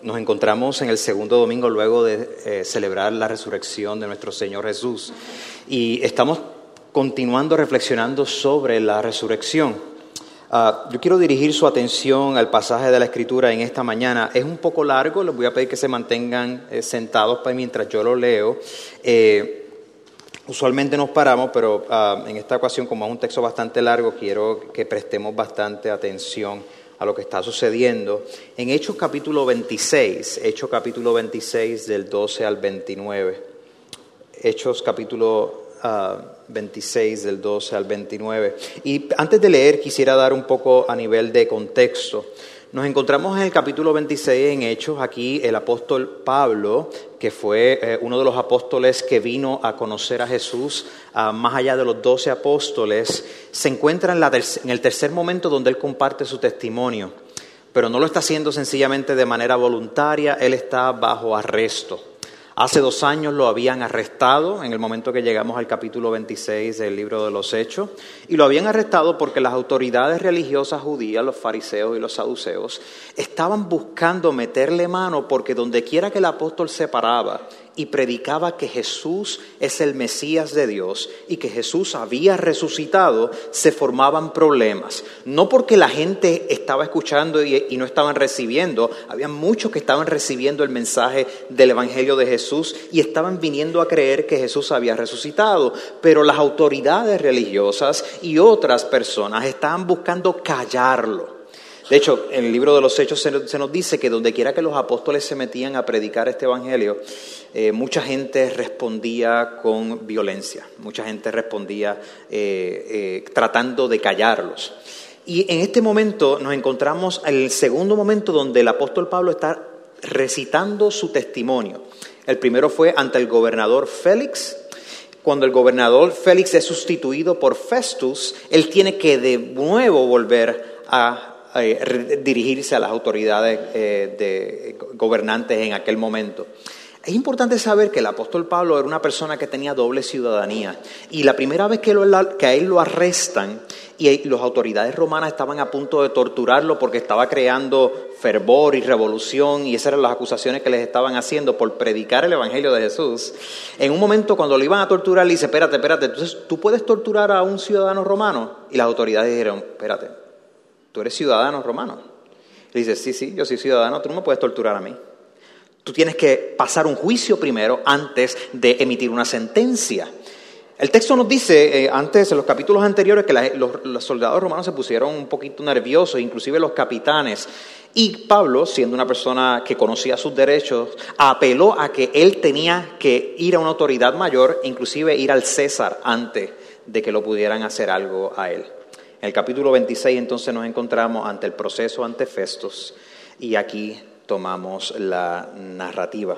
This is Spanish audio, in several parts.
Nos encontramos en el segundo domingo luego de eh, celebrar la resurrección de nuestro Señor Jesús y estamos continuando reflexionando sobre la resurrección. Ah, yo quiero dirigir su atención al pasaje de la Escritura en esta mañana. Es un poco largo, les voy a pedir que se mantengan eh, sentados para mientras yo lo leo. Eh, usualmente nos paramos, pero ah, en esta ocasión, como es un texto bastante largo, quiero que prestemos bastante atención a lo que está sucediendo. En Hechos capítulo 26, Hechos capítulo 26 del 12 al 29, Hechos capítulo 26 ah, del 12 al 29. Y antes de leer quisiera dar un poco a nivel de contexto. Nos encontramos en el capítulo 26 en Hechos, aquí el apóstol Pablo, que fue eh, uno de los apóstoles que vino a conocer a Jesús, ah, más allá de los doce apóstoles, se encuentra en, en el tercer momento donde él comparte su testimonio, pero no lo está haciendo sencillamente de manera voluntaria, él está bajo arresto. Hace dos años lo habían arrestado en el momento que llegamos al capítulo 26 del libro de los Hechos, y lo habían arrestado porque las autoridades religiosas judías, los fariseos y los saduceos, estaban buscando meterle mano porque donde quiera que el apóstol se paraba y predicaba que Jesús es el Mesías de Dios y que Jesús había resucitado, se formaban problemas. No porque la gente estaba escuchando y, no estaban recibiendo, había muchos que estaban recibiendo el mensaje del Evangelio de Jesús y estaban viniendo a creer que Jesús había resucitado, pero las autoridades religiosas y otras personas estaban buscando callarlo. De hecho, en el libro de los Hechos se nos dice que donde quiera que los apóstoles se metían a predicar este Evangelio, eh, mucha gente respondía con violencia, mucha gente respondía eh, eh, tratando de callarlos. Y en este momento nos encontramos en el segundo momento donde el apóstol Pablo está recitando su testimonio. El primero fue ante el gobernador Félix, cuando el gobernador Félix es sustituido por Festus, él tiene que de nuevo volver a eh, dirigirse a las autoridades eh, gobernantes en aquel momento. Es importante saber que el apóstol Pablo era una persona que tenía doble ciudadanía y la primera vez que, que a él lo arrestan y las autoridades romanas estaban a punto de torturarlo porque estaba creando fervor y revolución y esas eran las acusaciones que les estaban haciendo por predicar el Evangelio de Jesús. En un momento cuando lo iban a torturar le dice, espérate, espérate, entonces tú puedes torturar a un ciudadano romano y las autoridades dijeron, espérate, tú eres ciudadano romano. Le dice, sí, sí, yo soy ciudadano, tú no me puedes torturar a mí. Tú tienes que pasar un juicio primero antes de emitir una sentencia. El texto nos dice, eh, antes, en los capítulos anteriores, que los, soldados romanos se pusieron un poquito nerviosos, inclusive los capitanes. Y Pablo, siendo una persona que conocía sus derechos, apeló a que él tenía que ir a una autoridad mayor, inclusive ir al César antes de que lo pudieran hacer algo a él. En el capítulo 26 entonces nos encontramos ante el proceso ante Festos y aquí tomamos la narrativa.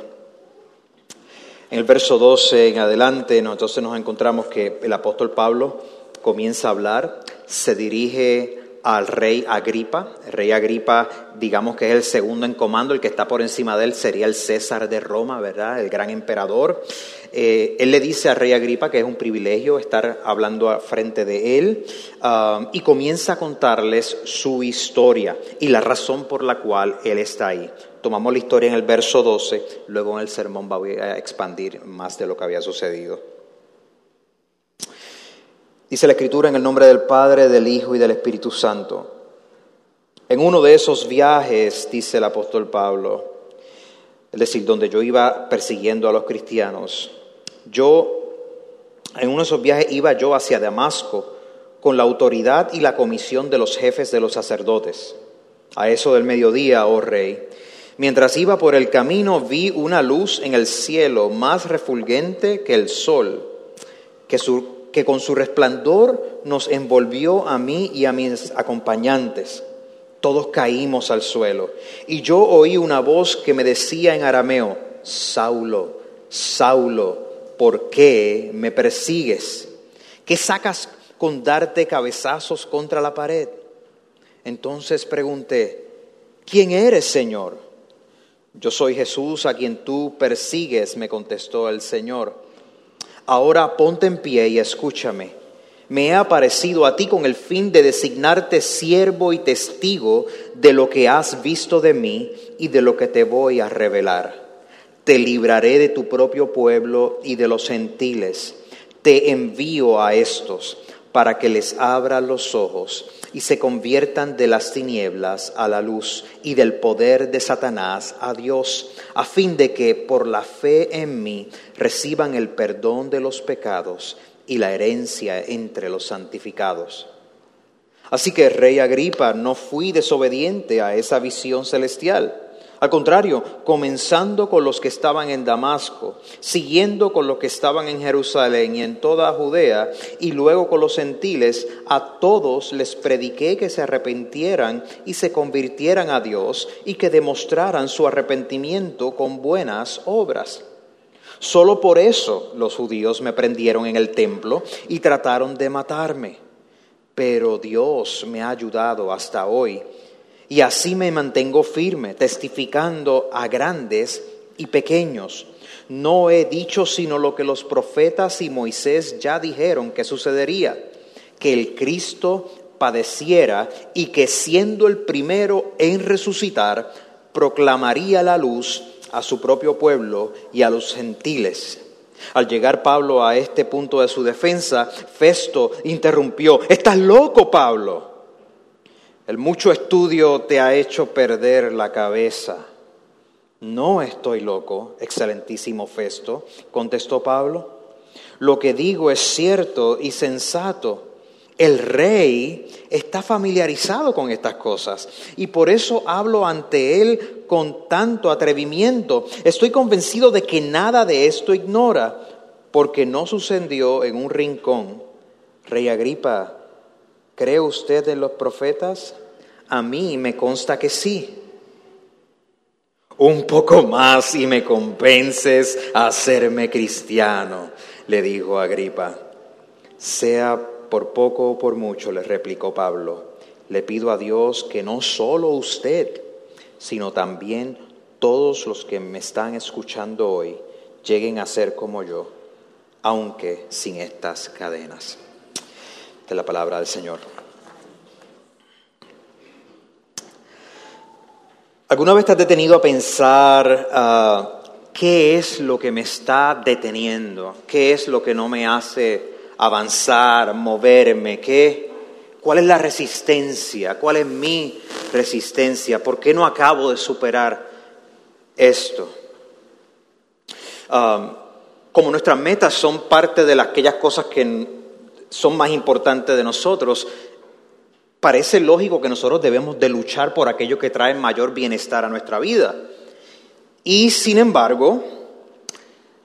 En el verso 12 en adelante entonces nos encontramos que el apóstol Pablo comienza a hablar, se dirige al rey Agripa. Rey Agripa, digamos que es el segundo en comando, el que está por encima de él sería el César de Roma, ¿verdad? El gran emperador. Eh, él le dice al rey Agripa que es un privilegio estar hablando frente de él um, y comienza a contarles su historia y la razón por la cual él está ahí. Tomamos la historia en el verso 12, luego en el sermón voy a expandir más de lo que había sucedido. Dice la Escritura en el nombre del Padre, del Hijo y del Espíritu Santo. En uno de esos viajes, dice el apóstol Pablo, es decir, donde yo iba persiguiendo a los cristianos, yo, en uno de esos viajes iba yo hacia Damasco con la autoridad y la comisión de los jefes de los sacerdotes. A eso del mediodía, oh rey, Mientras iba por el camino vi una luz en el cielo más refulgente que el sol, que, que con su resplandor nos envolvió a mí y a mis acompañantes. Todos caímos al suelo. Y yo oí una voz que me decía en arameo, Saulo, Saulo, ¿por qué me persigues? ¿Qué sacas con darte cabezazos contra la pared? Entonces pregunté, ¿quién eres, Señor? Yo soy Jesús a quien tú persigues, me contestó el Señor. Ahora ponte en pie y escúchame. Me he aparecido a ti con el fin de designarte siervo y testigo de lo que has visto de mí y de lo que te voy a revelar. Te libraré de tu propio pueblo y de los gentiles. Te envío a estos para que les abra los ojos y se conviertan de las tinieblas a la luz y del poder de Satanás a Dios, a fin de que por la fe en mí reciban el perdón de los pecados y la herencia entre los santificados. Así que, Rey Agripa, no fui desobediente a esa visión celestial al contrario, comenzando con los que estaban en Damasco, siguiendo con los que estaban en Jerusalén y en toda Judea, y luego con los gentiles, a todos les prediqué que se arrepintieran y se convirtieran a Dios y que demostraran su arrepentimiento con buenas obras. Solo por eso los judíos me prendieron en el templo y trataron de matarme. Pero Dios me ha ayudado hasta hoy y así me mantengo firme, testificando a grandes y pequeños. No he dicho sino lo que los profetas y Moisés ya dijeron que sucedería, que el Cristo padeciera y que siendo el primero en resucitar, proclamaría la luz a su propio pueblo y a los gentiles. Al llegar Pablo a este punto de su defensa, Festo interrumpió, ¿estás loco, Pablo? El mucho estudio te ha hecho perder la cabeza. No estoy loco, excelentísimo Festo, contestó Pablo. Lo que digo es cierto y sensato. El rey está familiarizado con estas cosas y por eso hablo ante él con tanto atrevimiento. Estoy convencido de que nada de esto ignora, porque no sucedió en un rincón. Rey Agripa, ¿cree usted en los profetas? A mí me consta que sí. Un poco más y me convences a hacerme cristiano, le dijo Agripa. Sea por poco o por mucho, le replicó Pablo, le pido a Dios que no solo usted, sino también todos los que me están escuchando hoy lleguen a ser como yo, aunque sin estas cadenas. De la palabra del Señor. ¿Alguna vez te has detenido a pensar ah, qué es lo que me está deteniendo? ¿Qué es lo que no me hace avanzar, moverme? ¿Qué, ¿Cuál es la resistencia? ¿Cuál es mi resistencia? ¿Por qué no acabo de superar esto? Ah, como nuestras metas son parte de aquellas cosas que son más importantes de nosotros, Parece lógico que nosotros debemos de luchar por aquello que trae mayor bienestar a nuestra vida. Y sin embargo,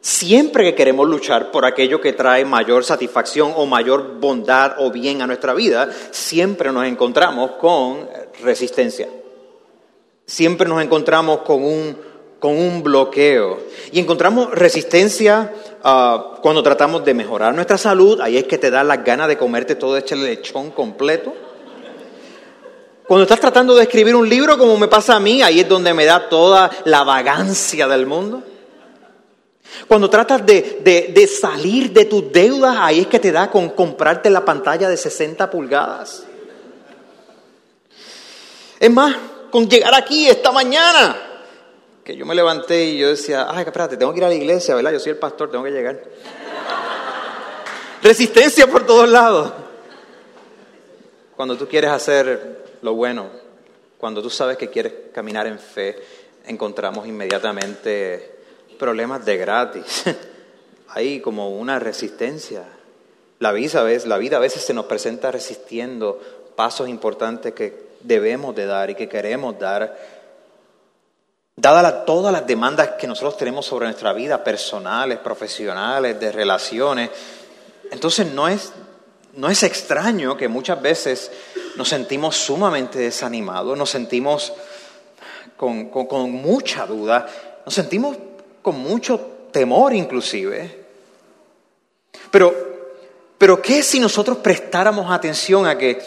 siempre que queremos luchar por aquello que trae mayor satisfacción o mayor bondad o bien a nuestra vida, siempre nos encontramos con resistencia. Siempre nos encontramos con un, con un bloqueo. Y encontramos resistencia ah, cuando tratamos de mejorar nuestra salud. Ahí es que te da las ganas de comerte todo este lechón completo. Cuando estás tratando de escribir un libro como me pasa a mí, ahí es donde me da toda la vagancia del mundo. Cuando tratas de, salir de tus deudas, ahí es que te da con comprarte la pantalla de 60 pulgadas. Es más, con llegar aquí esta mañana, que yo me levanté y yo decía, ay, espérate, tengo que ir a la iglesia, ¿verdad? Yo soy el pastor, tengo que llegar. Resistencia por todos lados. Cuando tú quieres hacer lo bueno, cuando tú sabes que quieres caminar en fe, encontramos inmediatamente problemas de gratis. Hay como una resistencia. La vida, la vida a veces se nos presenta resistiendo pasos importantes que debemos de dar y que queremos dar. Dadas todas las demandas que nosotros tenemos sobre nuestra vida, personales, profesionales, de relaciones, entonces no es, no es extraño que muchas veces nos sentimos sumamente desanimados, nos sentimos con, con mucha duda, nos sentimos con mucho temor inclusive. Pero, pero ¿qué si nosotros prestáramos atención a que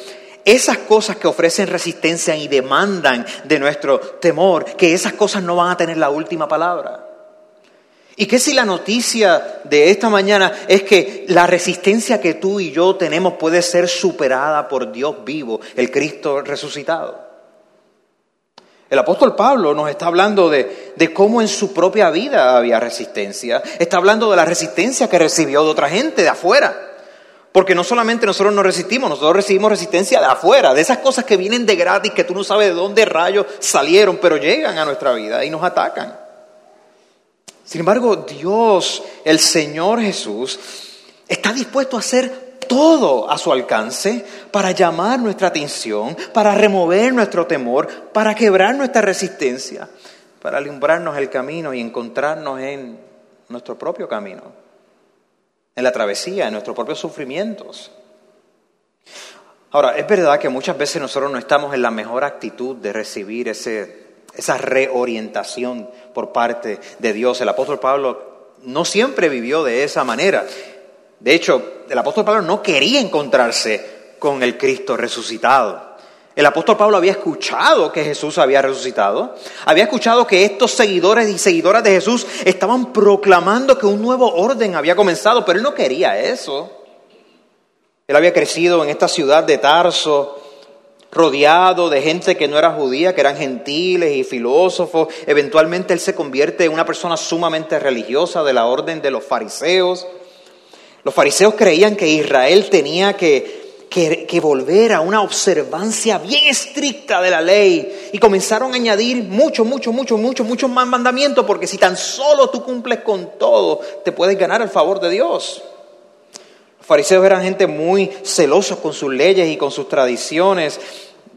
esas cosas que ofrecen resistencia y demandan de nuestro temor, que esas cosas no van a tener la última palabra. ¿Y qué si la noticia de esta mañana es que la resistencia que tú y yo tenemos puede ser superada por Dios vivo, el Cristo resucitado? El apóstol Pablo nos está hablando de, de, cómo en su propia vida había resistencia. Está hablando de la resistencia que recibió de otra gente de afuera. Porque no solamente nosotros nos resistimos, nosotros recibimos resistencia de afuera, de esas cosas que vienen de gratis, que tú no sabes de dónde rayos salieron, pero llegan a nuestra vida y nos atacan. Sin embargo, Dios, el Señor Jesús, está dispuesto a hacer todo a su alcance para llamar nuestra atención, para remover nuestro temor, para quebrar nuestra resistencia, para alumbrarnos el camino y encontrarnos en nuestro propio camino en la travesía, en nuestros propios sufrimientos. Ahora, es verdad que muchas veces nosotros no estamos en la mejor actitud de recibir ese, esa reorientación por parte de Dios. El apóstol Pablo no siempre vivió de esa manera. De hecho, el apóstol Pablo no quería encontrarse con el Cristo resucitado. El apóstol Pablo había escuchado que Jesús había resucitado, había escuchado que estos seguidores y seguidoras de Jesús estaban proclamando que un nuevo orden había comenzado, pero él no quería eso. Él había crecido en esta ciudad de Tarso, rodeado de gente que no era judía, que eran gentiles y filósofos. Eventualmente él se convierte en una persona sumamente religiosa de la orden de los fariseos. Los fariseos creían que Israel tenía que que, volver a una observancia bien estricta de la ley y comenzaron a añadir mucho, mucho, mucho, mucho, muchos más mandamientos porque si tan solo tú cumples con todo, te puedes ganar el favor de Dios. Los fariseos eran gente muy celosos con sus leyes y con sus tradiciones.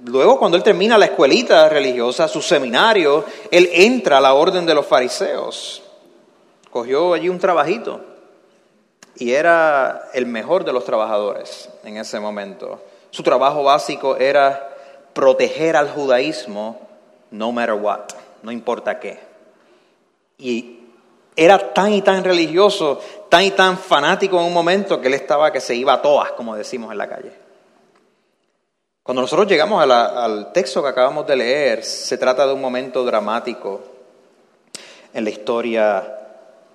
Luego, cuando él termina la escuelita religiosa, su seminario, él entra a la orden de los fariseos. Cogió allí un trabajito y era el mejor de los trabajadores en ese momento. Su trabajo básico era proteger al judaísmo no matter what, no importa qué. Y era tan y tan religioso, tan y tan fanático en un momento que él estaba que se iba a todas, como decimos en la calle. Cuando nosotros llegamos al texto que acabamos de leer, se trata de un momento dramático en la historia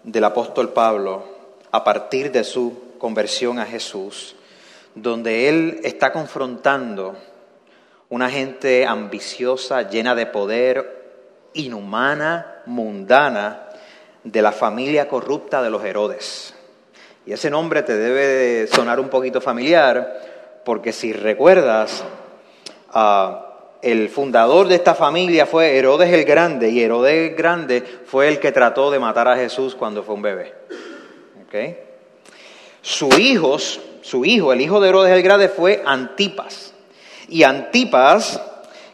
del apóstol Pablo a partir de su conversión a Jesús, donde Él está confrontando una gente ambiciosa, llena de poder, inhumana, mundana, de la familia corrupta de los Herodes. Y ese nombre te debe sonar un poquito familiar, porque si recuerdas, ah, el fundador de esta familia fue Herodes el Grande, y Herodes el Grande fue el que trató de matar a Jesús cuando fue un bebé. Su hijo, su hijo, el hijo de Herodes el Grande fue Antipas. Y Antipas,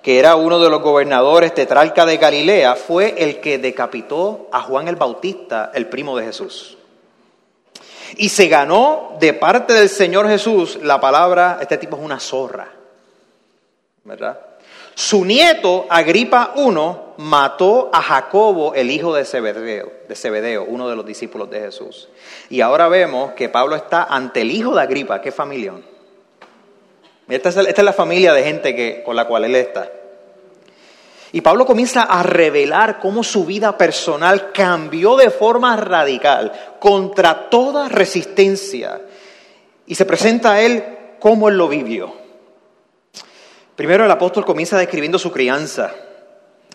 que era uno de los gobernadores tetrarca de Galilea, fue el que decapitó a Juan el Bautista, el primo de Jesús. Y se ganó de parte del Señor Jesús la palabra, este tipo es una zorra, ¿verdad? Su nieto, Agripa I, mató a Jacobo, el hijo de Zebedeo, de uno de los discípulos de Jesús. Y ahora vemos que Pablo está ante el hijo de Agripa, qué familión. Esta es, esta es la familia de gente que, con la cual él está. Y Pablo comienza a revelar cómo su vida personal cambió de forma radical, contra toda resistencia. Y se presenta a él cómo él lo vivió. Primero el apóstol comienza describiendo su crianza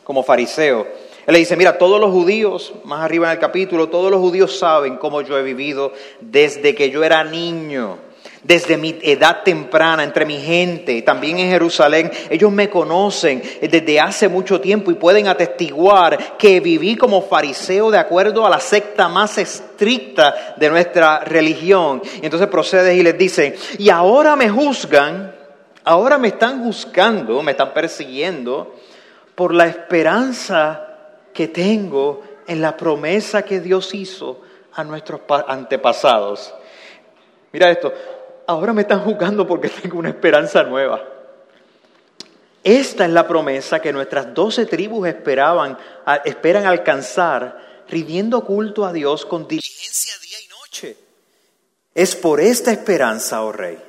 como fariseo. Él le dice, mira, todos los judíos, más arriba en el capítulo, todos los judíos saben cómo yo he vivido desde que yo era niño, desde mi edad temprana, entre mi gente, también en Jerusalén. Ellos me conocen desde hace mucho tiempo y pueden atestiguar que viví como fariseo de acuerdo a la secta más estricta de nuestra religión. Y entonces procede y les dice, y ahora me juzgan Ahora me están buscando, me están persiguiendo por la esperanza que tengo en la promesa que Dios hizo a nuestros antepasados. Mira esto, ahora me están juzgando porque tengo una esperanza nueva. Esta es la promesa que nuestras doce tribus esperaban, esperan alcanzar, rindiendo culto a Dios con diligencia día y noche. Es por esta esperanza, oh Rey,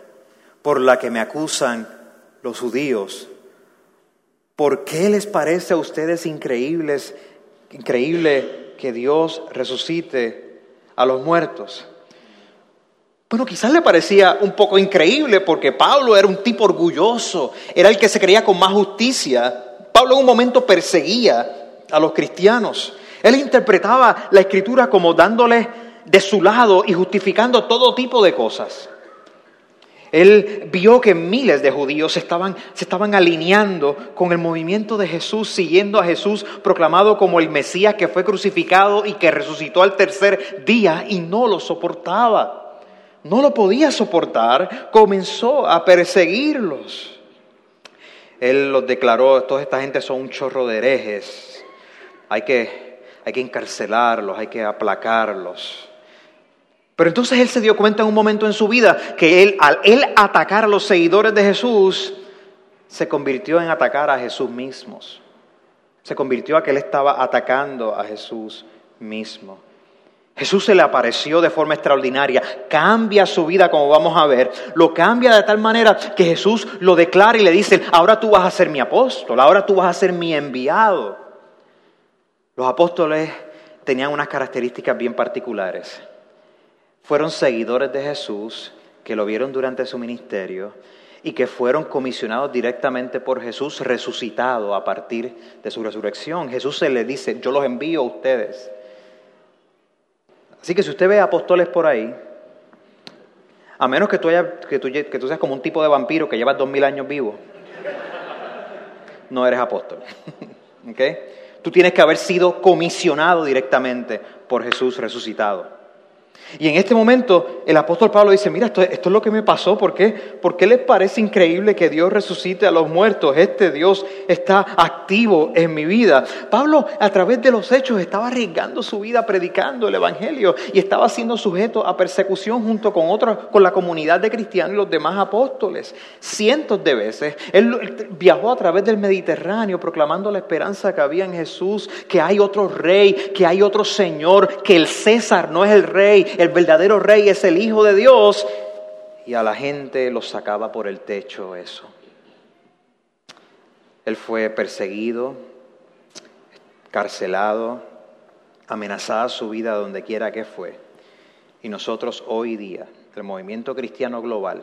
por la que me acusan los judíos. ¿Por qué les parece a ustedes increíbles, increíble que Dios resucite a los muertos? Bueno, quizás le parecía un poco increíble porque Pablo era un tipo orgulloso, era el que se creía con más justicia. Pablo en un momento perseguía a los cristianos. Él interpretaba la escritura como dándole de su lado y justificando todo tipo de cosas. Él vio que miles de judíos se estaban, se estaban alineando con el movimiento de Jesús, siguiendo a Jesús proclamado como el Mesías que fue crucificado y que resucitó al tercer día y no lo soportaba no lo podía soportar, comenzó a perseguirlos. Él los declaró, toda esta gente son un chorro de herejes, hay que, hay que encarcelarlos, hay que aplacarlos. Pero entonces él se dio cuenta en un momento en su vida que él, al él atacar a los seguidores de Jesús, se convirtió en atacar a Jesús mismos. Se convirtió a que él estaba atacando a Jesús mismo. Jesús se le apareció de forma extraordinaria, cambia su vida como vamos a ver, lo cambia de tal manera que Jesús lo declara y le dice, ahora tú vas a ser mi apóstol, ahora tú vas a ser mi enviado. Los apóstoles tenían unas características bien particulares. Fueron seguidores de Jesús que lo vieron durante su ministerio y que fueron comisionados directamente por Jesús, resucitado a partir de su resurrección. Jesús se le dice, yo los envío a ustedes. Así que si usted ve apóstoles por ahí, a menos que tú, tú, que tú seas como un tipo de vampiro que llevas dos mil años vivo, no eres apóstol. Tú tienes que haber sido comisionado directamente por Jesús resucitado. Y en este momento el apóstol Pablo dice, mira, esto, es lo que me pasó, ¿por qué? ¿Por qué les parece increíble que Dios resucite a los muertos? Este Dios está activo en mi vida. Pablo a través de los hechos estaba arriesgando su vida predicando el Evangelio y estaba siendo sujeto a persecución junto con otros, con la comunidad de cristianos y los demás apóstoles. Cientos de veces. Él viajó a través del Mediterráneo proclamando la esperanza que había en Jesús, que hay otro rey, que hay otro Señor, que el César no es el rey, el verdadero rey es el Hijo de Dios, y a la gente lo sacaba por el techo eso. Él fue perseguido, carcelado, amenazada su vida donde quiera que fue. Y nosotros hoy día, el movimiento cristiano global,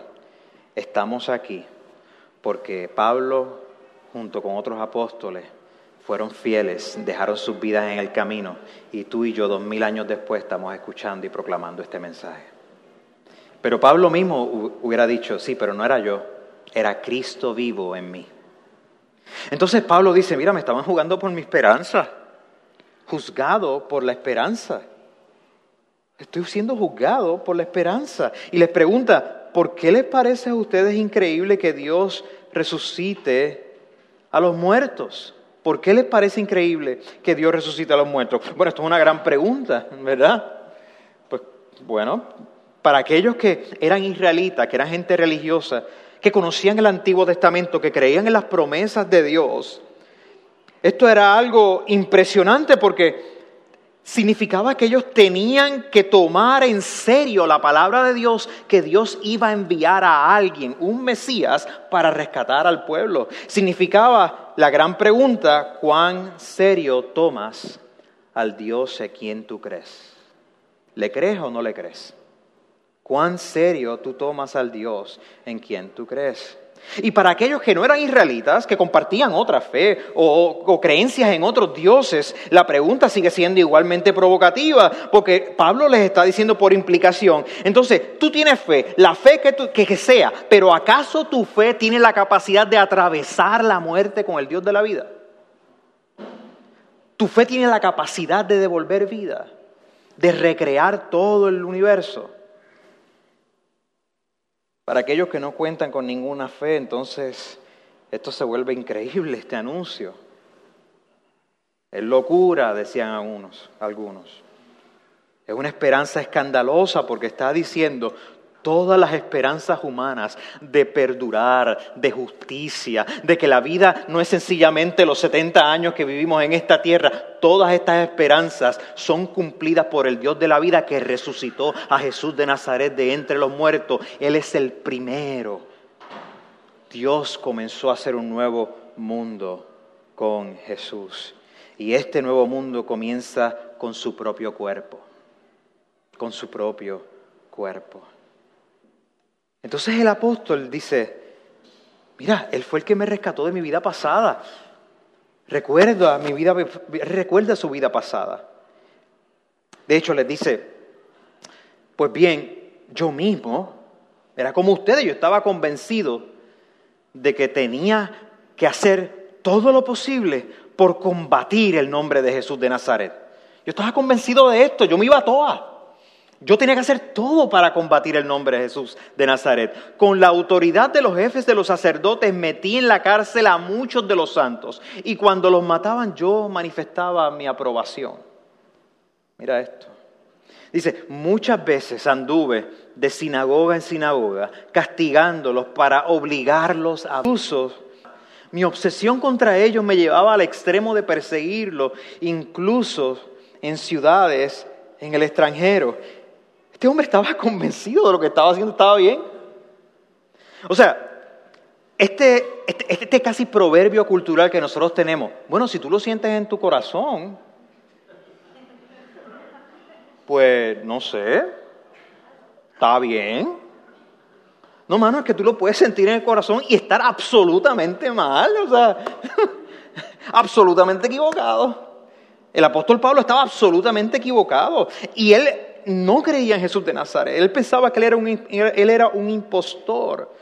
estamos aquí porque Pablo, junto con otros apóstoles, fueron fieles, dejaron sus vidas en el camino y tú y yo dos mil años después estamos escuchando y proclamando este mensaje. Pero Pablo mismo hubiera dicho, sí, pero no era yo, era Cristo vivo en mí. Entonces Pablo dice, mira, me estaban jugando por mi esperanza, juzgado por la esperanza. Estoy siendo juzgado por la esperanza. Y les pregunta, ¿por qué les parece a ustedes increíble que Dios resucite a los muertos? ¿Por qué les parece increíble que Dios resucite a los muertos? Bueno, esto es una gran pregunta, ¿verdad? Pues bueno, para aquellos que eran israelitas, que eran gente religiosa, que conocían el Antiguo Testamento, que creían en las promesas de Dios, esto era algo impresionante porque significaba que ellos tenían que tomar en serio la palabra de Dios, que Dios iba a enviar a alguien, un Mesías, para rescatar al pueblo. Significaba la gran pregunta, ¿cuán serio tomas al Dios a quien tú crees? ¿Le crees o no le crees? ¿Cuán serio tú tomas al Dios en quien tú crees? Y para aquellos que no eran israelitas, que compartían otra fe o, creencias en otros dioses, la pregunta sigue siendo igualmente provocativa, porque Pablo les está diciendo por implicación, entonces tú tienes fe, la fe que, que sea, pero ¿acaso tu fe tiene la capacidad de atravesar la muerte con el Dios de la vida? Tu fe tiene la capacidad de devolver vida, de recrear todo el universo. Para aquellos que no cuentan con ninguna fe, entonces esto se vuelve increíble, este anuncio. Es locura, decían algunos, algunos. Es una esperanza escandalosa porque está diciendo todas las esperanzas humanas de perdurar, de justicia, de que la vida no es sencillamente los 70 años que vivimos en esta tierra. Todas estas esperanzas son cumplidas por el Dios de la vida que resucitó a Jesús de Nazaret de entre los muertos. Él es el primero. Dios comenzó a hacer un nuevo mundo con Jesús. Y este nuevo mundo comienza con su propio cuerpo, con su propio cuerpo. Entonces el apóstol dice, mira, Él fue el que me rescató de mi vida pasada. Recuerda mi vida, recuerda su vida pasada. De hecho, les dice, pues bien, yo mismo, era como ustedes, yo estaba convencido de que tenía que hacer todo lo posible por combatir el nombre de Jesús de Nazaret. Yo estaba convencido de esto, yo me iba a toa. Yo tenía que hacer todo para combatir el nombre de Jesús de Nazaret. Con la autoridad de los jefes de los sacerdotes metí en la cárcel a muchos de los santos y cuando los mataban yo manifestaba mi aprobación. Mira esto. Dice, muchas veces anduve de sinagoga en sinagoga castigándolos para obligarlos a abusos. Mi obsesión contra ellos me llevaba al extremo de perseguirlos, incluso en ciudades en el extranjero. Este hombre estaba convencido de lo que estaba haciendo estaba bien. O sea, este, este, este, casi proverbio cultural que nosotros tenemos, bueno, si tú lo sientes en tu corazón, pues no sé, está bien. No, mano, es que tú lo puedes sentir en el corazón y estar absolutamente mal, o sea, absolutamente equivocado. El apóstol Pablo estaba absolutamente equivocado y él no creía en Jesús de Nazaret. Él pensaba que él era un, él era un impostor.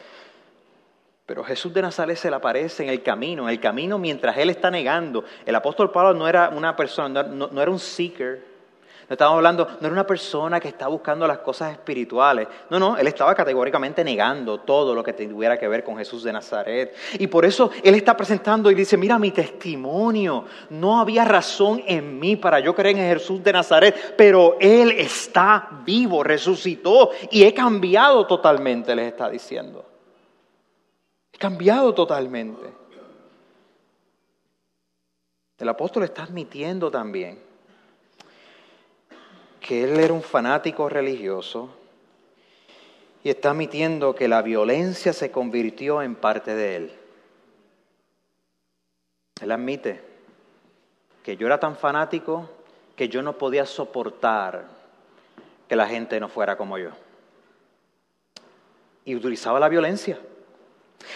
Pero Jesús de Nazaret se le aparece en el camino, en el camino mientras él está negando. El apóstol Pablo no era una persona, no era un seeker, no estamos hablando, no era una persona que está buscando las cosas espirituales. No, no, él estaba categóricamente negando todo lo que tuviera que ver con Jesús de Nazaret. Y por eso él está presentando y dice, mira mi testimonio, no había razón en mí para yo creer en Jesús de Nazaret, pero él está vivo, resucitó y he cambiado totalmente, les está diciendo. He cambiado totalmente. El apóstol está admitiendo también que él era un fanático religioso y está admitiendo que la violencia se convirtió en parte de él. Él admite que yo era tan fanático que yo no podía soportar que la gente no fuera como yo. Y utilizaba la violencia.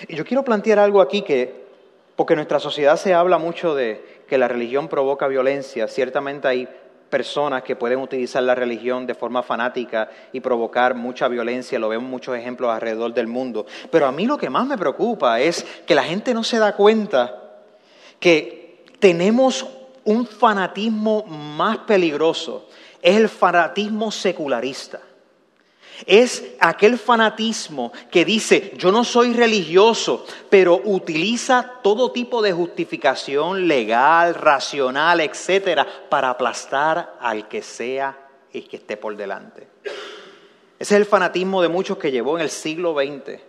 Y yo quiero plantear algo aquí que, porque en nuestra sociedad se habla mucho de que la religión provoca violencia, ciertamente hay personas que pueden utilizar la religión de forma fanática y provocar mucha violencia, lo vemos muchos ejemplos alrededor del mundo. Pero a mí lo que más me preocupa es que la gente no se da cuenta que tenemos un fanatismo más peligroso, es el fanatismo secularista. Es aquel fanatismo que dice, yo no soy religioso, pero utiliza todo tipo de justificación legal, racional, etcétera, para aplastar al que sea y que esté por delante. Ese es el fanatismo de muchos que llevó en el siglo XX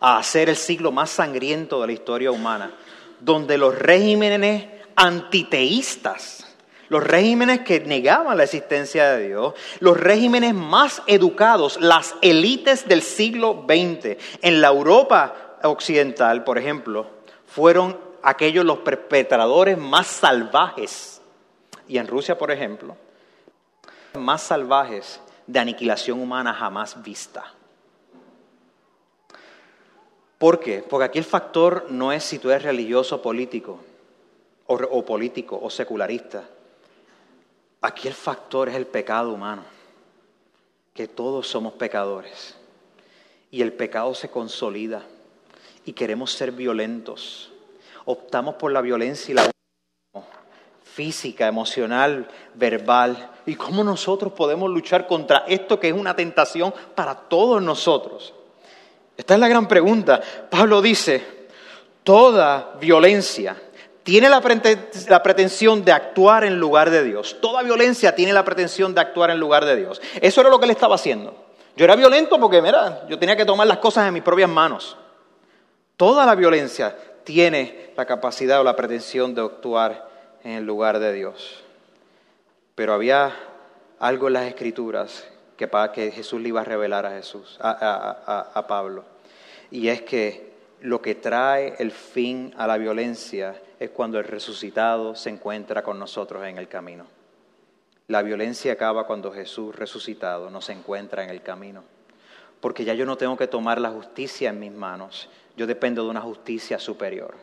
a ser el siglo más sangriento de la historia humana, donde los regímenes antiteístas los regímenes que negaban la existencia de Dios, los regímenes más educados, las élites del siglo XX. En la Europa occidental, por ejemplo, fueron aquellos los perpetradores más salvajes. Y en Rusia, por ejemplo, más salvajes de aniquilación humana jamás vista. ¿Por qué? Porque aquí el factor no es si tú eres religioso o político, o político o secularista. Aquí el factor es el pecado humano, que todos somos pecadores. Y el pecado se consolida y queremos ser violentos. Optamos por la violencia y la física, emocional, verbal. ¿Y cómo nosotros podemos luchar contra esto que es una tentación para todos nosotros? Esta es la gran pregunta. Pablo dice, toda violencia tiene la, pretensión de actuar en lugar de Dios. Toda violencia tiene la pretensión de actuar en lugar de Dios. Eso era lo que él estaba haciendo. Yo era violento porque, mira, yo tenía que tomar las cosas en mis propias manos. Toda la violencia tiene la capacidad o la pretensión de actuar en el lugar de Dios. Pero había algo en las escrituras que, que Jesús le iba a revelar a Jesús, a Pablo. Y es que lo que trae el fin a la violencia es cuando el resucitado se encuentra con nosotros en el camino. La violencia acaba cuando Jesús resucitado nos encuentra en el camino. Porque ya yo no tengo que tomar la justicia en mis manos, yo dependo de una justicia superior.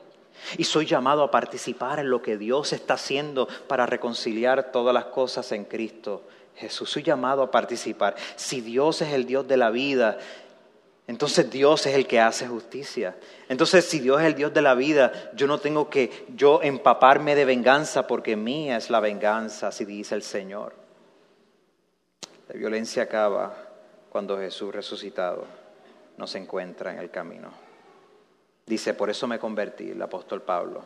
Y soy llamado a participar en lo que Dios está haciendo para reconciliar todas las cosas en Cristo Jesús. Soy llamado a participar. Si Dios es el Dios de la vida entonces Dios es el que hace justicia. Entonces si Dios es el Dios de la vida, yo no tengo que yo empaparme de venganza porque mía es la venganza, así dice el Señor. La violencia acaba cuando Jesús resucitado nos encuentra en el camino. Dice, por eso me convertí, el apóstol Pablo.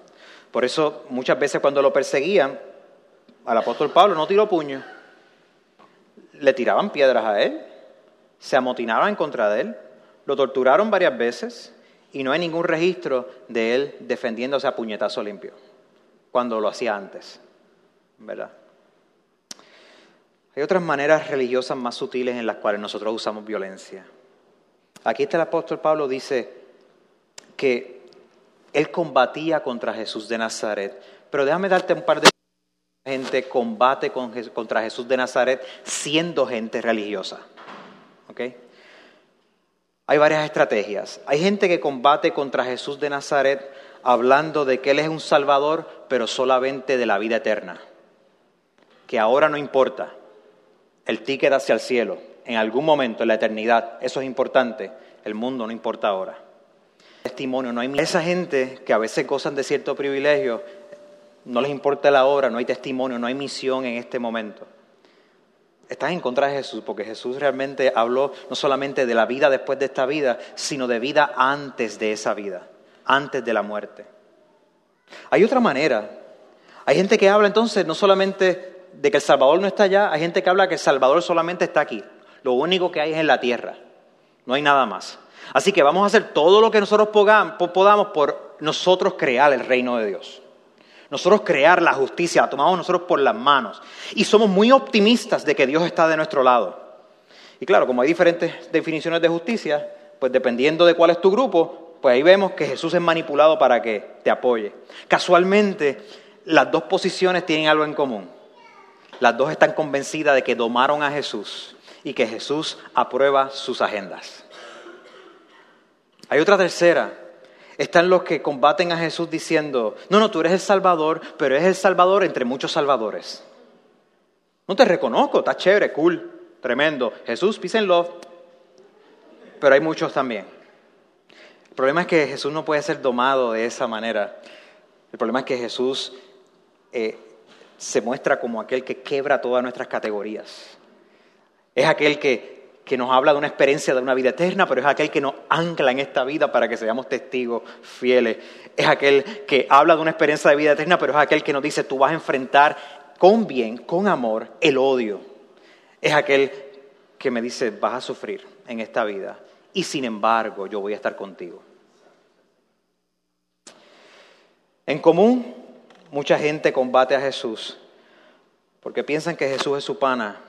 Por eso muchas veces cuando lo perseguían, al apóstol Pablo no tiró puño. Le tiraban piedras a él, se amotinaban en contra de él, lo torturaron varias veces y no hay ningún registro de él defendiéndose a puñetazo limpio, cuando lo hacía antes, ¿verdad? Hay otras maneras religiosas más sutiles en las cuales nosotros usamos violencia. Aquí está el apóstol Pablo dice que él combatía contra Jesús de Nazaret, pero déjame darte un par de gente combate contra Jesús de Nazaret siendo gente religiosa. ¿Okay? Hay varias estrategias. Hay gente que combate contra Jesús de Nazaret hablando de que Él es un Salvador, pero solamente de la vida eterna. Que ahora no importa. El ticket hacia el cielo, en algún momento, en la eternidad, eso es importante. El mundo no importa ahora. Testimonio, no hay esa gente que a veces gozan de cierto privilegio, no les importa la hora, no hay testimonio, no hay misión en este momento estás en contra de Jesús, porque Jesús realmente habló no solamente de la vida después de esta vida, sino de vida antes de esa vida, antes de la muerte. Hay otra manera. Hay gente que habla entonces no solamente de que el Salvador no está allá, hay gente que habla que el Salvador solamente está aquí. Lo único que hay es en la tierra. No hay nada más. Así que vamos a hacer todo lo que nosotros podamos por nosotros crear el reino de Dios. Nosotros crear la justicia, la tomamos nosotros por las manos. Y somos muy optimistas de que Dios está de nuestro lado. Y claro, como hay diferentes definiciones de justicia, pues dependiendo de cuál es tu grupo, pues ahí vemos que Jesús es manipulado para que te apoye. Casualmente, las dos posiciones tienen algo en común. Las dos están convencidas de que domaron a Jesús y que Jesús aprueba sus agendas. Hay otra tercera están los que combaten a Jesús diciendo, no, no, tú eres el Salvador, pero eres el Salvador entre muchos salvadores. No te reconozco, está chévere, cool, tremendo. Jesús, peace and love. Pero hay muchos también. El problema es que Jesús no puede ser domado de esa manera. El problema es que Jesús eh, se muestra como aquel que quebra todas nuestras categorías. Es aquel que que nos habla de una experiencia de una vida eterna, pero es aquel que nos ancla en esta vida para que seamos testigos fieles. Es aquel que habla de una experiencia de vida eterna, pero es aquel que nos dice, tú vas a enfrentar con bien, con amor, el odio. Es aquel que me dice, vas a sufrir en esta vida y sin embargo yo voy a estar contigo. En común, mucha gente combate a Jesús porque piensan que Jesús es su pana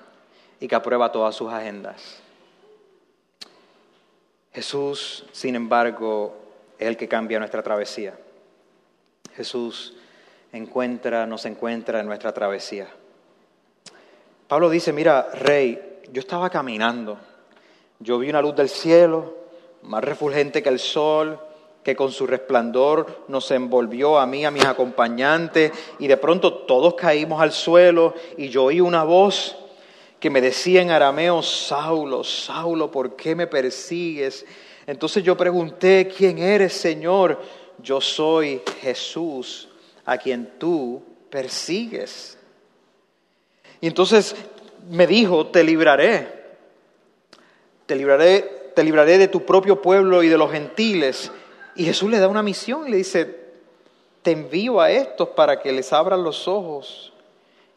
y que aprueba todas sus agendas. Jesús, sin embargo, es el que cambia nuestra travesía. Jesús encuentra, nos encuentra en nuestra travesía. Pablo dice, mira, rey, yo estaba caminando, yo vi una luz del cielo, más refulgente que el sol, que con su resplandor nos envolvió a mí, a mis acompañantes, y de pronto todos caímos al suelo y yo oí una voz que me decía en arameo, Saulo, Saulo, ¿por qué me persigues? Entonces yo pregunté, ¿quién eres, Señor? Yo soy Jesús, a quien tú persigues. Y entonces me dijo, te libraré, te libraré, te libraré de tu propio pueblo y de los gentiles. Y Jesús le da una misión y le dice, te envío a estos para que les abran los ojos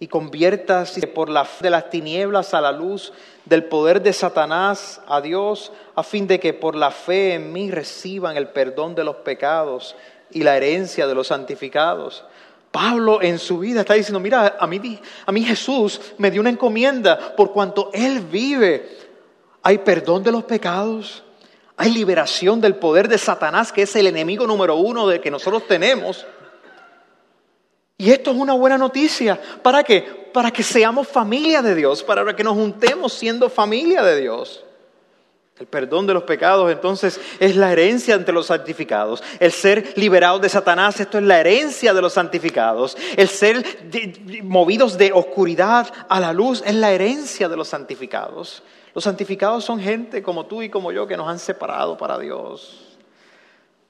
y conviertas por la de las tinieblas a la luz del poder de Satanás a Dios, a fin de que por la fe en mí reciban el perdón de los pecados y la herencia de los santificados. Pablo en su vida está diciendo, mira, a mí, a mí Jesús me dio una encomienda por cuanto Él vive. Hay perdón de los pecados, hay liberación del poder de Satanás, que es el enemigo número uno de que nosotros tenemos. Y esto es una buena noticia. ¿Para qué? Para que seamos familia de Dios, para que nos juntemos siendo familia de Dios. El perdón de los pecados entonces es la herencia entre los santificados. El ser liberados de Satanás, esto es la herencia de los santificados. El ser movidos de oscuridad a la luz es la herencia de los santificados. Los santificados son gente como tú y como yo que nos han separado para Dios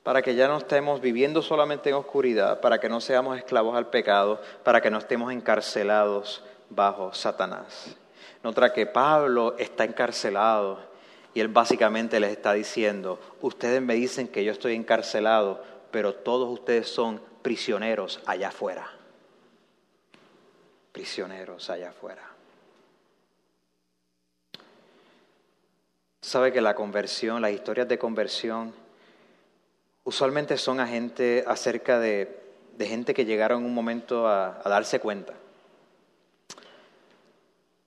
para que ya no estemos viviendo solamente en oscuridad, para que no seamos esclavos al pecado, para que no estemos encarcelados bajo Satanás. Nota que Pablo está encarcelado y él básicamente les está diciendo, ustedes me dicen que yo estoy encarcelado, pero todos ustedes son prisioneros allá afuera. Prisioneros allá afuera. Sabe que la conversión, las historias de conversión, usualmente son a gente, acerca de, gente que llegaron un momento a, a darse cuenta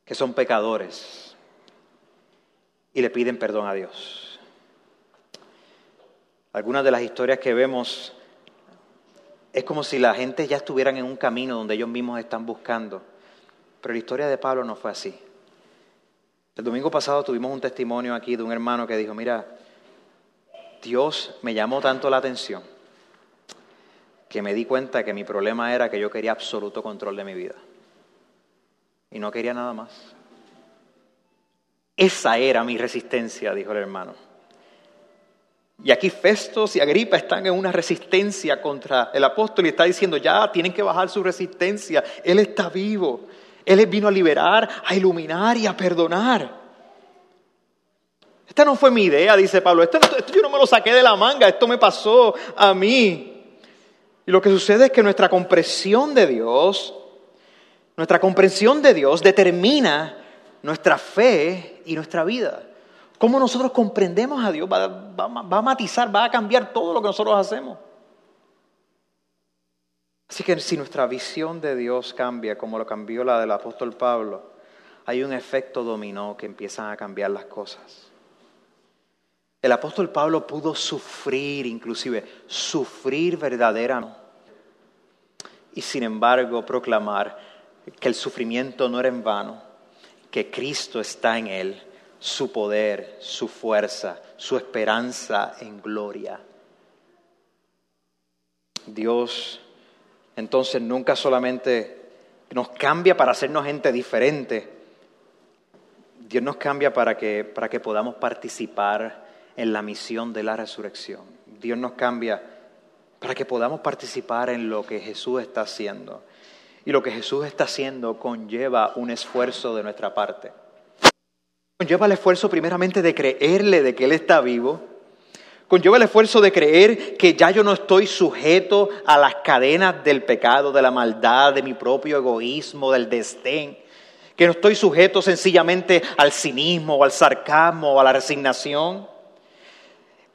que son pecadores y le piden perdón a Dios. Algunas de las historias que vemos es como si la gente ya estuvieran en un camino donde ellos mismos están buscando. Pero la historia de Pablo no fue así. El domingo pasado tuvimos un testimonio aquí de un hermano que dijo, mira, Dios me llamó tanto la atención que me di cuenta que mi problema era que yo quería absoluto control de mi vida. Y no quería nada más. Esa era mi resistencia, dijo el hermano. Y aquí Festos y Agripa están en una resistencia contra el apóstol y está diciendo, ya tienen que bajar su resistencia. Él está vivo. Él vino a liberar, a iluminar y a perdonar. Esta no fue mi idea, dice Pablo. Esto, yo no me lo saqué de la manga, esto me pasó a mí. Y lo que sucede es que nuestra comprensión de Dios, nuestra comprensión de Dios determina nuestra fe y nuestra vida. Cómo nosotros comprendemos a Dios va, va a matizar, va a cambiar todo lo que nosotros hacemos. Así que si nuestra visión de Dios cambia, como lo cambió la del apóstol Pablo, hay un efecto dominó que empiezan a cambiar las cosas. El apóstol Pablo pudo sufrir, inclusive, sufrir verdaderamente. Y sin embargo proclamar que el sufrimiento no era en vano, que Cristo está en él, su poder, su fuerza, su esperanza en gloria. Dios entonces nunca solamente nos cambia para hacernos gente diferente, Dios nos cambia para que, para que podamos participar en la misión de la resurrección. Dios nos cambia para que podamos participar en lo que Jesús está haciendo. Y lo que Jesús está haciendo conlleva un esfuerzo de nuestra parte. Conlleva el esfuerzo primeramente de creerle de que Él está vivo. Conlleva el esfuerzo de creer que ya yo no estoy sujeto a las cadenas del pecado, de la maldad, de mi propio egoísmo, del desdén. Que no estoy sujeto sencillamente al cinismo al sarcasmo a la resignación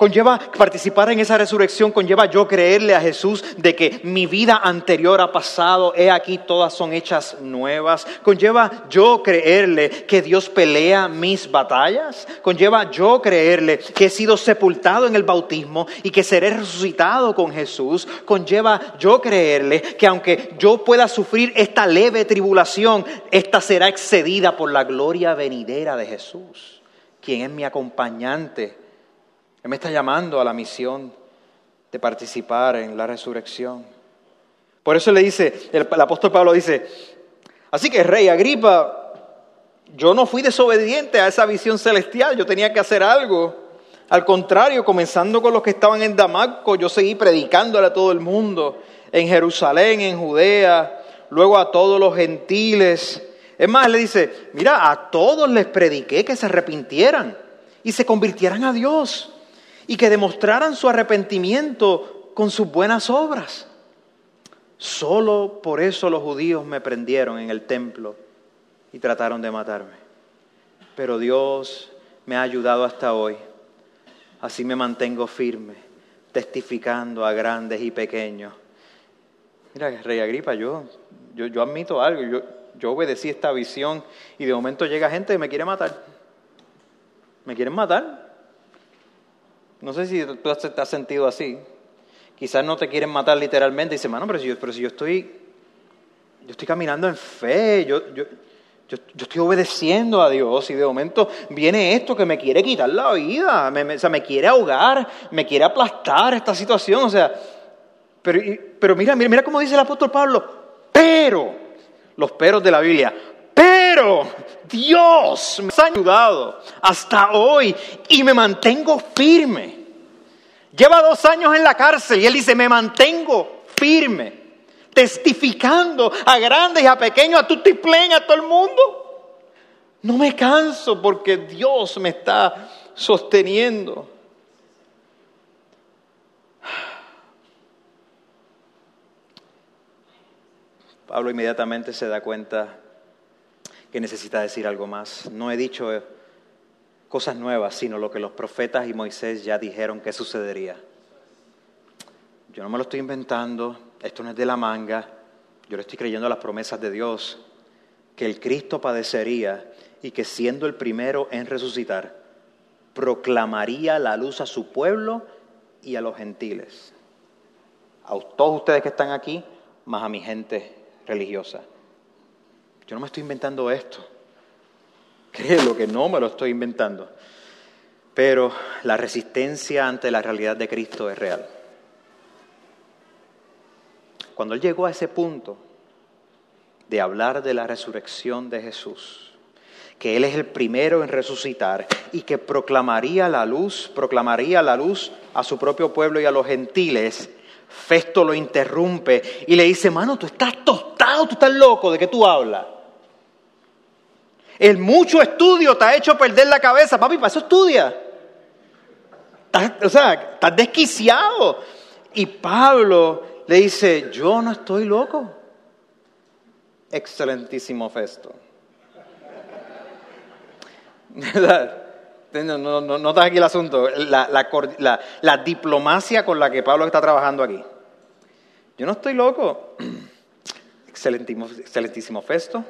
Conlleva participar en esa resurrección, conlleva yo creerle a Jesús de que mi vida anterior ha pasado, he aquí todas son hechas nuevas. Conlleva yo creerle que Dios pelea mis batallas. Conlleva yo creerle que he sido sepultado en el bautismo y que seré resucitado con Jesús. Conlleva yo creerle que aunque yo pueda sufrir esta leve tribulación, esta será excedida por la gloria venidera de Jesús, quien es mi acompañante él me está llamando a la misión de participar en la resurrección. Por eso le dice, el, apóstol Pablo dice, así que rey Agripa, yo no fui desobediente a esa visión celestial, yo tenía que hacer algo. Al contrario, comenzando con los que estaban en Damasco, yo seguí predicándole a todo el mundo, en Jerusalén, en Judea, luego a todos los gentiles. Es más, le dice, mira, a todos les prediqué que se arrepintieran y se convirtieran a Dios y que demostraran su arrepentimiento con sus buenas obras. Solo por eso los judíos me prendieron en el templo y trataron de matarme. Pero Dios me ha ayudado hasta hoy. Así me mantengo firme, testificando a grandes y pequeños. Mira, Rey Agripa, yo, yo, yo admito algo, yo, yo obedecí esta visión y de momento llega gente que me quiere matar. ¿Me quieren matar? No sé si tú te has sentido así. Quizás no te quieren matar literalmente. Dice, mano, pero si yo, pero si yo estoy, yo estoy caminando en fe, yo, yo, yo, estoy obedeciendo a Dios y de momento viene esto que me quiere quitar la vida, me, o sea, me quiere ahogar, me quiere aplastar esta situación. O sea, pero, pero mira, mira, mira cómo dice el apóstol Pablo, pero, los peros de la Biblia, pero Dios me ha ayudado hasta hoy y me mantengo firme. Lleva dos años en la cárcel y él dice, me mantengo firme, testificando a grandes y a pequeños, a tutiplén, a todo el mundo. No me canso porque Dios me está sosteniendo. Pablo inmediatamente se da cuenta que necesita decir algo más. No he dicho eh, cosas nuevas, sino lo que los profetas y Moisés ya dijeron que sucedería. Yo no me lo estoy inventando, esto no es de la manga, yo le estoy creyendo a las promesas de Dios, que el Cristo padecería y que siendo el primero en resucitar, proclamaría la luz a su pueblo y a los gentiles. A todos ustedes que están aquí, más a mi gente religiosa. Yo no me estoy inventando esto. Créelo que no me lo estoy inventando. Pero la resistencia ante la realidad de Cristo es real. Cuando él llegó a ese punto de hablar de la resurrección de Jesús, que Él es el primero en resucitar y que proclamaría la luz, proclamaría la luz a su propio pueblo y a los gentiles, Festo lo interrumpe y le dice, mano, tú estás tostado, tú estás loco, ¿de qué tú hablas? El mucho estudio te ha hecho perder la cabeza. Papi, para eso estudia. o sea, estás desquiciado. Y Pablo le dice, yo no estoy loco. Excelentísimo Festo. No, no, no, aquí el asunto, la, la, la, diplomacia con la que Pablo está trabajando aquí. Yo no estoy loco. Excelentísimo, excelentísimo Festo.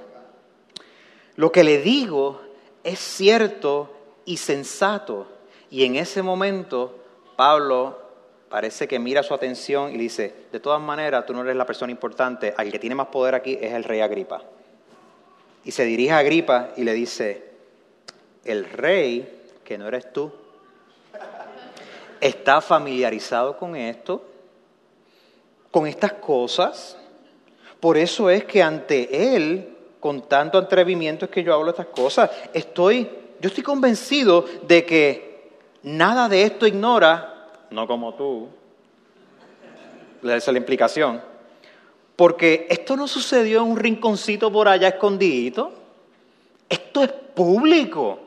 Lo que le digo es cierto y sensato. Y en ese momento Pablo parece que mira su atención y dice, de todas maneras, tú no eres la persona importante, al que tiene más poder aquí es el rey Agripa. Y se dirige a Agripa y le dice, el rey, que no eres tú, está familiarizado con esto, con estas cosas, por eso es que ante él con tanto atrevimiento es que yo hablo estas cosas. Estoy, yo estoy convencido de que nada de esto ignora, no como tú, esa es la implicación, porque esto no sucedió en un rinconcito por allá escondidito, esto es público.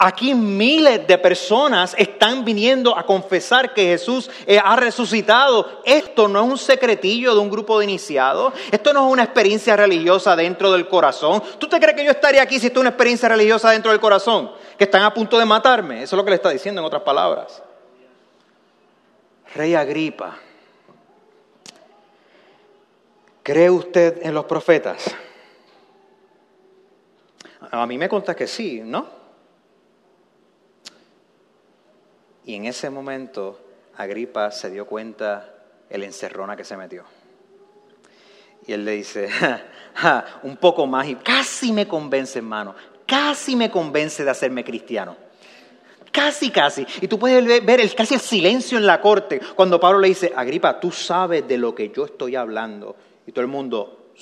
Aquí miles de personas están viniendo a confesar que Jesús eh, ha resucitado. Esto no es un secretillo de un grupo de iniciados. Esto no es una experiencia religiosa dentro del corazón. ¿Tú te crees que yo estaría aquí si esto es una experiencia religiosa dentro del corazón? Que están a punto de matarme. Eso es lo que le está diciendo en otras palabras. Rey Agripa, ¿cree usted en los profetas? A mí me consta que sí, ¿no? Y en ese momento Agripa se dio cuenta el encerrona que se metió. Y él le dice, un poco más y casi me convence, hermano, casi me convence de hacerme cristiano. Casi, casi. Y tú puedes ver casi el silencio en la corte cuando Pablo le dice, Agripa, tú sabes de lo que yo estoy hablando. Y todo el mundo...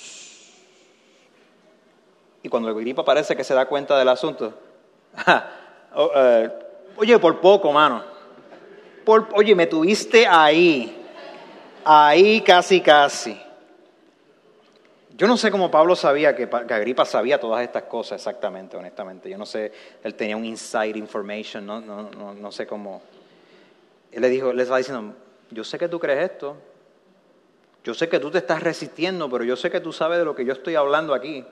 Y cuando Agripa parece que se da cuenta del asunto, oh, eh, oye, por poco, mano oye, me tuviste ahí, ahí casi, casi. Yo no sé cómo Pablo sabía que, Agripa sabía todas estas cosas exactamente, honestamente. Yo no sé, él tenía un inside information, no, no, no, no sé cómo. Él le dijo, les va diciendo, yo sé que tú crees esto, Yo sé que tú te estás resistiendo, pero yo sé que tú sabes de lo que yo estoy hablando aquí.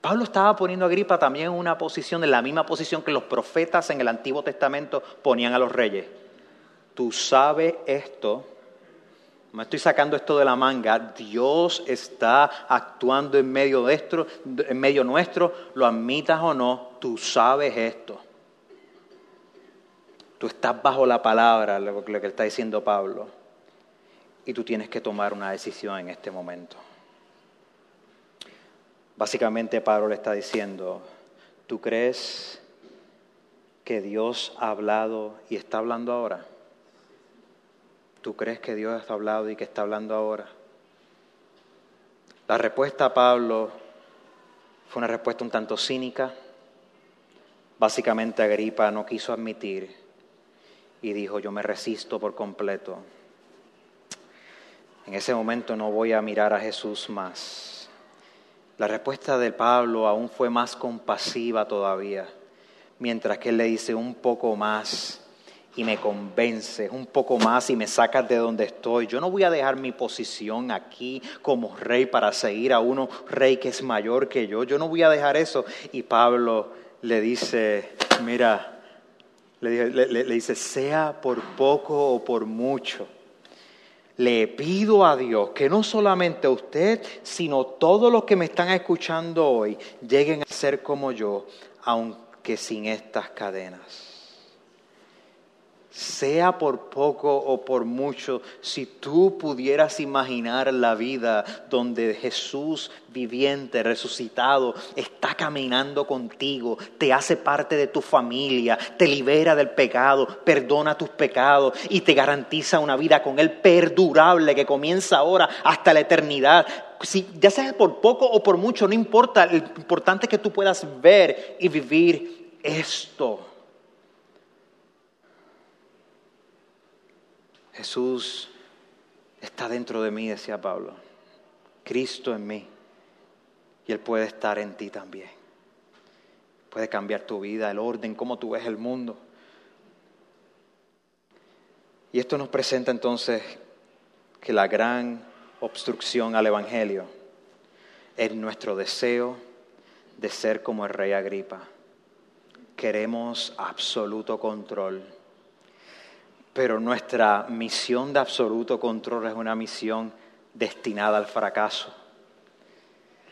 Pablo estaba poniendo a Agripa también en una posición, en la misma posición que los profetas en el Antiguo Testamento ponían a los reyes. Tú sabes esto, me estoy sacando esto de la manga, Dios está actuando en medio, nuestro, en medio nuestro, lo admitas o no, tú sabes esto. Tú estás bajo la palabra, lo que está diciendo Pablo y tú tienes que tomar una decisión en este momento. Básicamente Pablo le está diciendo, ¿tú crees que Dios ha hablado y está hablando ahora? ¿Tú crees que Dios ha hablado y que está hablando ahora? La respuesta a Pablo fue una respuesta un tanto cínica. Básicamente Agripa no quiso admitir y dijo, yo me resisto por completo en ese momento no voy a mirar a Jesús más. La respuesta de Pablo aún fue más compasiva todavía, mientras que él le dice un poco más y me convences, un poco más y me sacas de donde estoy. Yo no voy a dejar mi posición aquí como rey para seguir a uno rey que es mayor que yo. Yo no voy a dejar eso. Y Pablo le dice, mira, le, le dice, sea por poco o por mucho le pido a Dios que no solamente usted, sino todos los que me están escuchando hoy lleguen a ser como yo, aunque sin estas cadenas sea por poco o por mucho, si tú pudieras imaginar la vida donde Jesús viviente, resucitado, está caminando contigo, te hace parte de tu familia, te libera del pecado, perdona tus pecados y te garantiza una vida con Él perdurable que comienza ahora hasta la eternidad. Si, ya sea por poco o por mucho, no importa, lo importante es que tú puedas ver y vivir esto. Jesús está dentro de mí, decía Pablo. Cristo en mí. Y Él puede estar en ti también. Puede cambiar tu vida, el orden, cómo tú ves el mundo. Y esto nos presenta entonces que la gran obstrucción al Evangelio es nuestro deseo de ser como el rey Agripa. Queremos absoluto control pero nuestra misión de absoluto control es una misión destinada al fracaso.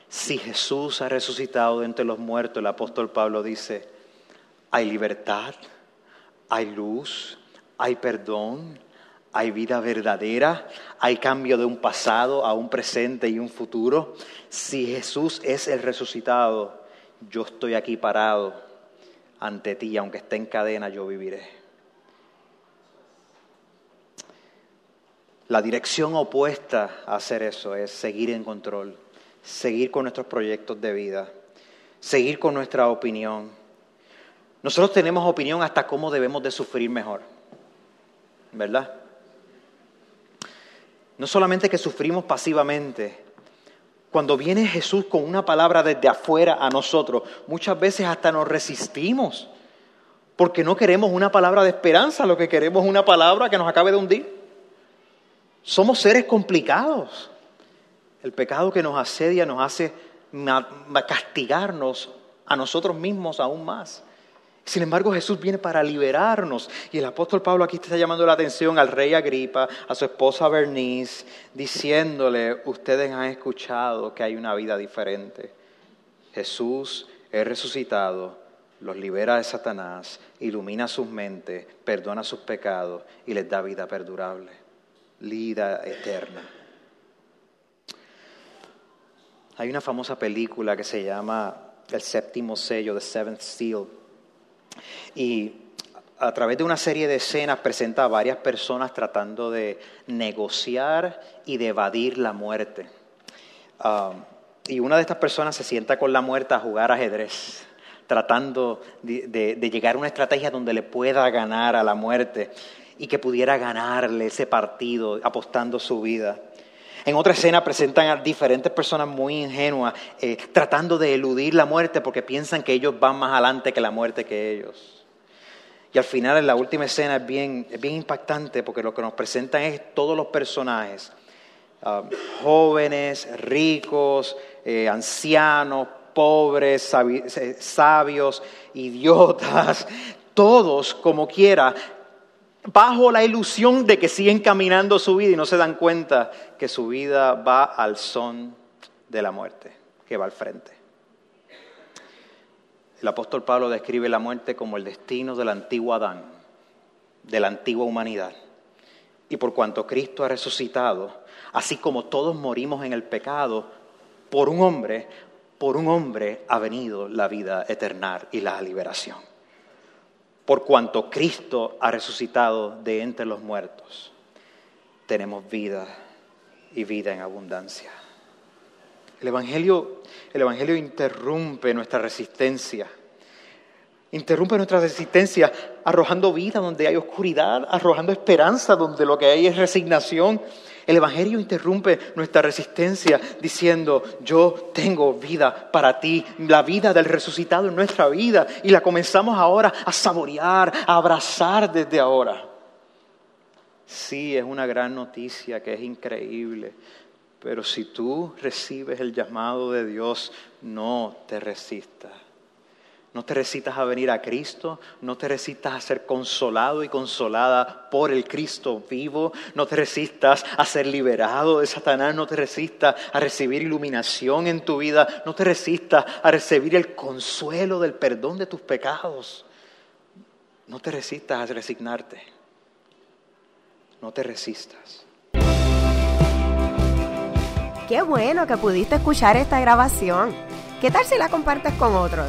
Si Jesús ha resucitado de entre los muertos, el apóstol Pablo dice, hay libertad, hay luz, hay perdón, hay vida verdadera, hay cambio de un pasado a un presente y un futuro. Si Jesús es el resucitado, yo estoy aquí parado ante ti, aunque esté en cadena, yo viviré. La dirección opuesta a hacer eso es seguir en control, seguir con nuestros proyectos de vida, seguir con nuestra opinión. Nosotros tenemos opinión hasta cómo debemos de sufrir mejor, ¿verdad? No solamente que sufrimos pasivamente, cuando viene Jesús con una palabra desde afuera a nosotros, muchas veces hasta nos resistimos, porque no queremos una palabra de esperanza, lo que queremos es una palabra que nos acabe de hundir. Somos seres complicados. El pecado que nos asedia nos hace castigarnos a nosotros mismos aún más. Sin embargo, Jesús viene para liberarnos. Y el apóstol Pablo aquí está llamando la atención al rey Agripa, a su esposa Bernice, diciéndole, ustedes han escuchado que hay una vida diferente. Jesús es resucitado, los libera de Satanás, ilumina sus mentes, perdona sus pecados y les da vida perdurable vida eterna. Hay una famosa película que se llama El séptimo sello, The Seventh Seal. Y a través de una serie de escenas presenta a varias personas tratando de negociar y de evadir la muerte. Ah, y una de estas personas se sienta con la muerte a jugar ajedrez, tratando de llegar a una estrategia donde le pueda ganar a la muerte y que pudiera ganarle ese partido apostando su vida. En otra escena presentan a diferentes personas muy ingenuas eh, tratando de eludir la muerte porque piensan que ellos van más adelante que la muerte que ellos. Y al final, en la última escena, es bien, bien impactante porque lo que nos presentan es todos los personajes, ah, jóvenes, ricos, eh, ancianos, pobres, eh, sabios, idiotas, todos como quiera, bajo la ilusión de que siguen caminando su vida y no se dan cuenta que su vida va al son de la muerte, que va al frente. El apóstol Pablo describe la muerte como el destino del antiguo Adán, de la antigua humanidad. Y por cuanto Cristo ha resucitado, así como todos morimos en el pecado, por un hombre, por un hombre ha venido la vida eterna y la liberación por cuanto Cristo ha resucitado de entre los muertos, tenemos vida y vida en abundancia. El Evangelio, el Evangelio interrumpe nuestra resistencia. Interrumpe nuestra resistencia arrojando vida donde hay oscuridad, arrojando esperanza donde lo que hay es resignación, el Evangelio interrumpe nuestra resistencia diciendo, yo tengo vida para ti, la vida del resucitado en nuestra vida, y la comenzamos ahora a saborear, a abrazar desde ahora. Sí, es una gran noticia que es increíble, pero si tú recibes el llamado de Dios, no te resistas. No te resistas a venir a Cristo, no te resistas a ser consolado y consolada por el Cristo vivo, no te resistas a ser liberado de Satanás, no te resistas a recibir iluminación en tu vida, no te resistas a recibir el consuelo del perdón de tus pecados. No te resistas a resignarte. No te resistas. Qué bueno que pudiste escuchar esta grabación. ¿Qué tal si la compartes con otros?